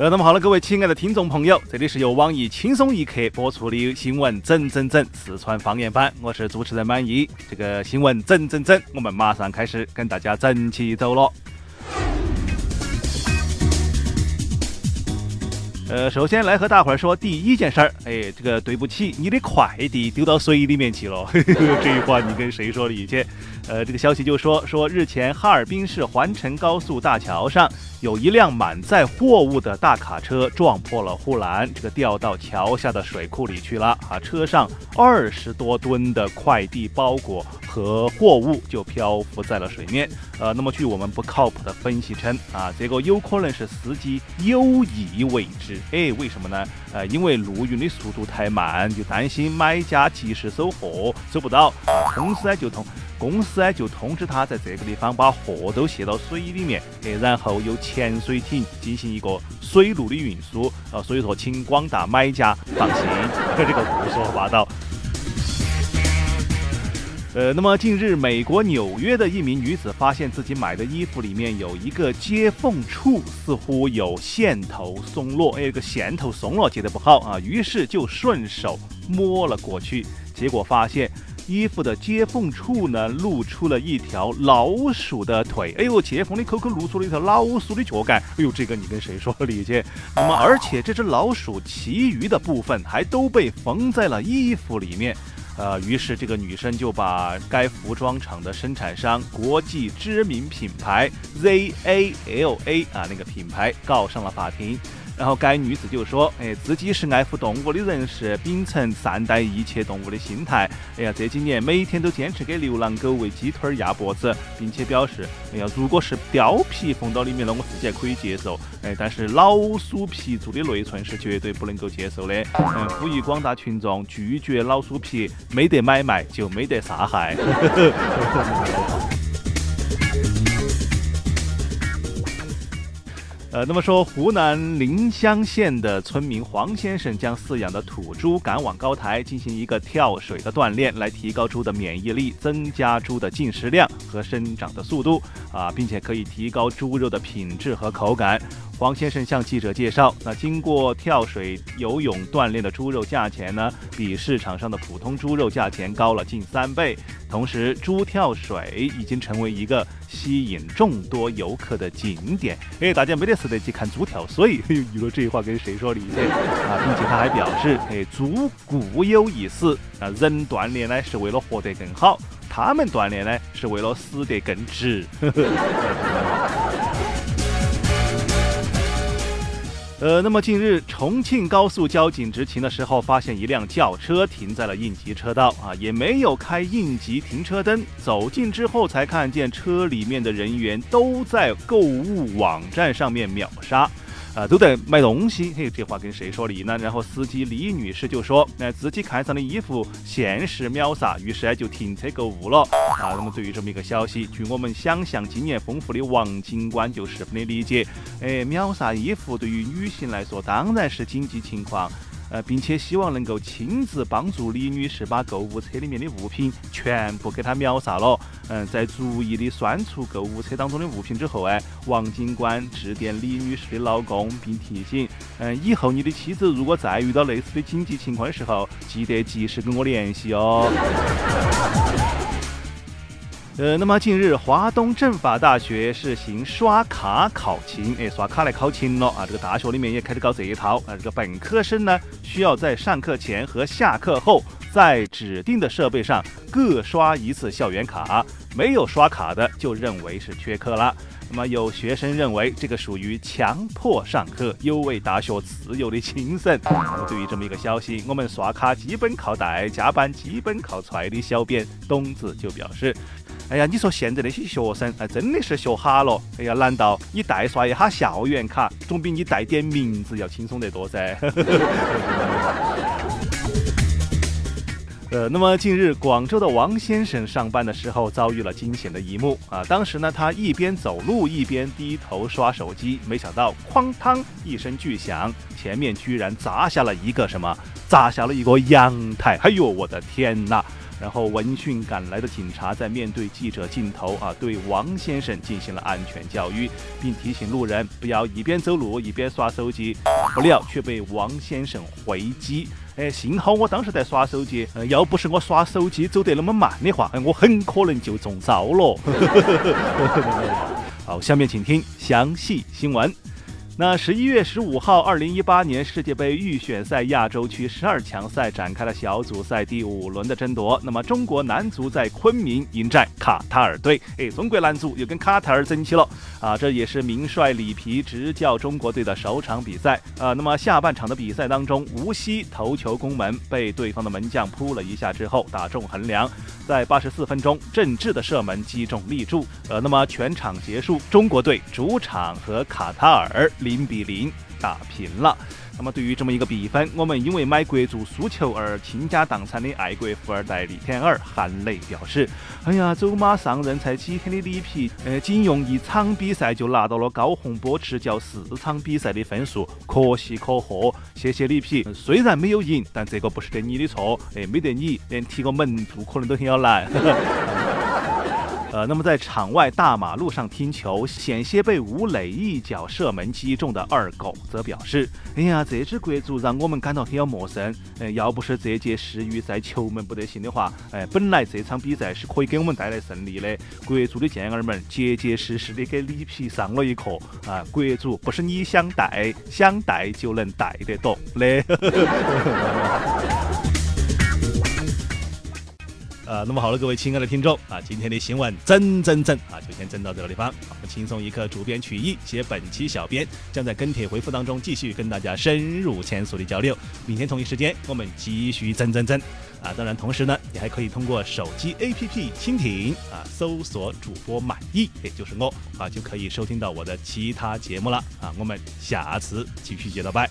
呃，那么好了，各位亲爱的听众朋友，这里是由网易轻松一刻播出的新闻整整整四川方言版，我是主持人满意。这个新闻整整整，我们马上开始跟大家整起走了。呃，首先来和大伙儿说第一件事儿，哎，这个对不起，你的快递丢到水里面去了。这句话你跟谁说理去？呃，这个消息就说说日前哈尔滨市环城高速大桥上。有一辆满载货物的大卡车撞破了护栏，这个掉到桥下的水库里去了啊！车上二十多吨的快递包裹和货物就漂浮在了水面。呃，那么据我们不靠谱的分析称啊，这个有可能是司机有意为之。哎，为什么呢？呃，因为陆运的速度太慢，就担心买家及时收货收不到，公司呢就通。公司呢就通知他在这个地方把货都卸到水里面，哎，然后由潜水艇进行一个水路的运输。啊，所以说，请广大买家放心，这个胡说八道。呃，那么近日，美国纽约的一名女子发现自己买的衣服里面有一个接缝处似乎有线头松落，哎，这个线头松了，接得不好啊，于是就顺手摸了过去，结果发现。衣服的接缝处呢，露出了一条老鼠的腿。哎呦，接缝的口口露出了一条老鼠的脚杆。哎呦，这个你跟谁说理去？那么，而且这只老鼠其余的部分还都被缝在了衣服里面。呃，于是这个女生就把该服装厂的生产商国际知名品牌 ZALA 啊那个品牌告上了法庭。然后该女子就说：“哎，自己是爱护动物的人，是秉承善待一切动物的心态。哎呀，这几年每天都坚持给流浪狗喂鸡腿压脖子，并且表示，哎呀，如果是貂皮缝到里面了，我自己还可以接受。哎，但是老鼠皮做的内衬是绝对不能够接受的。嗯，呼吁广大群众拒绝老鼠皮，没得买卖就没得杀害。”那么说，湖南临湘县的村民黄先生将饲养的土猪赶往高台进行一个跳水的锻炼，来提高猪的免疫力，增加猪的进食量和生长的速度啊，并且可以提高猪肉的品质和口感。黄先生向记者介绍，那经过跳水游泳锻炼的猪肉价钱呢，比市场上的普通猪肉价钱高了近三倍。同时，猪跳水已经成为一个吸引众多游客的景点。哎，大家没得事得去看猪跳水。有了这句话跟谁说理去啊？并且他还表示，哎，猪固有一死，那，人锻炼呢是为了活得更好，他们锻炼呢是为了死得更值。呃，那么近日重庆高速交警执勤的时候，发现一辆轿车停在了应急车道啊，也没有开应急停车灯。走近之后，才看见车里面的人员都在购物网站上面秒杀。啊，都在买东西，嘿，这话跟谁说理呢？然后司机李女士就说，那自己看上的衣服限时秒杀，于是呢就停车购物了。啊，那么对于这么一个消息，据我们想象经验丰富的王警官就十分的理解。哎，秒杀衣服对于女性来说当然是紧急情况。呃，并且希望能够亲自帮助李女士把购物车里面的物品全部给她秒杀了。嗯，在逐一的删除购物车当中的物品之后，哎，王警官致电李女士的老公，并提醒，嗯，以后你的妻子如果再遇到类似的紧急情况的时候，记得及时跟我联系哦。呃，那么近日，华东政法大学实行刷卡考勤，哎，刷卡来考勤了啊！这个大学里面也开始搞这一套啊！这个本科生呢，需要在上课前和下课后，在指定的设备上各刷一次校园卡，没有刷卡的就认为是缺课了。那么有学生认为这个属于强迫上课，有违大学自由的精神。那么对于这么一个消息，我们刷卡基本靠带，加班基本靠踹的小编董子就表示。哎呀，你说现在那些学生，哎，真的是学哈了。哎呀，难道你代刷一下校园卡，总比你带点名字要轻松得多噻？呃，那么近日，广州的王先生上班的时候遭遇了惊险的一幕啊！当时呢，他一边走路一边低头刷手机，没想到哐当一声巨响，前面居然砸下了一个什么？砸下了一个阳台！哎呦，我的天哪！然后闻讯赶来的警察在面对记者镜头啊，对王先生进行了安全教育，并提醒路人不要一边走路一边刷手机。不料却被王先生回击。哎，幸好我当时在耍手机，呃，要不是我耍手机走得那么慢的话，哎我很可能就中招了。好，下面请听详细新闻。那十一月十五号，二零一八年世界杯预选赛亚洲区十二强赛展开了小组赛第五轮的争夺。那么中国男足在昆明迎战卡塔尔队，哎，中国男足又跟卡塔尔争气了啊！这也是名帅里皮执教中国队的首场比赛啊。那么下半场的比赛当中，无锡头球攻门被对方的门将扑了一下之后打中横梁，在八十四分钟，郑智的射门击中立柱。呃，那么全场结束，中国队主场和卡塔尔。零比零打平了。那么对于这么一个比分，我们因为买国足输球而倾家荡产的爱国富二代李天儿含泪表示：“哎呀，走马上任才几天的里皮，呃，仅用一场比赛就拿到了高洪波执教四场比赛的分数，可喜可贺。谢谢里皮，虽然没有赢，但这个不是得你的错，哎，没得你，连提个门柱可能都很要难。”那么在场外大马路上听球，险些被吴磊一脚射门击中的二狗则表示：“哎呀，这支国足让我们感到很陌生。呃，要不是这届世预赛球门不得行的话，哎，本来这场比赛是可以给我们带来胜利的。国足的健儿们结结实实的给里皮上了一课啊！国足不是你想带想带就能带得动的。” 呃，那么好了，各位亲爱的听众啊，今天的新闻整整整啊，就先整到这个地方。我们轻松一刻，主编曲艺写本期小编将在跟帖回复当中继续跟大家深入浅出的交流。明天同一时间我们继续整整整啊！当然，同时呢，你还可以通过手机 APP 蜻蜓啊，搜索主播满意，也就是我啊，就可以收听到我的其他节目了啊。我们下次继续接着拜。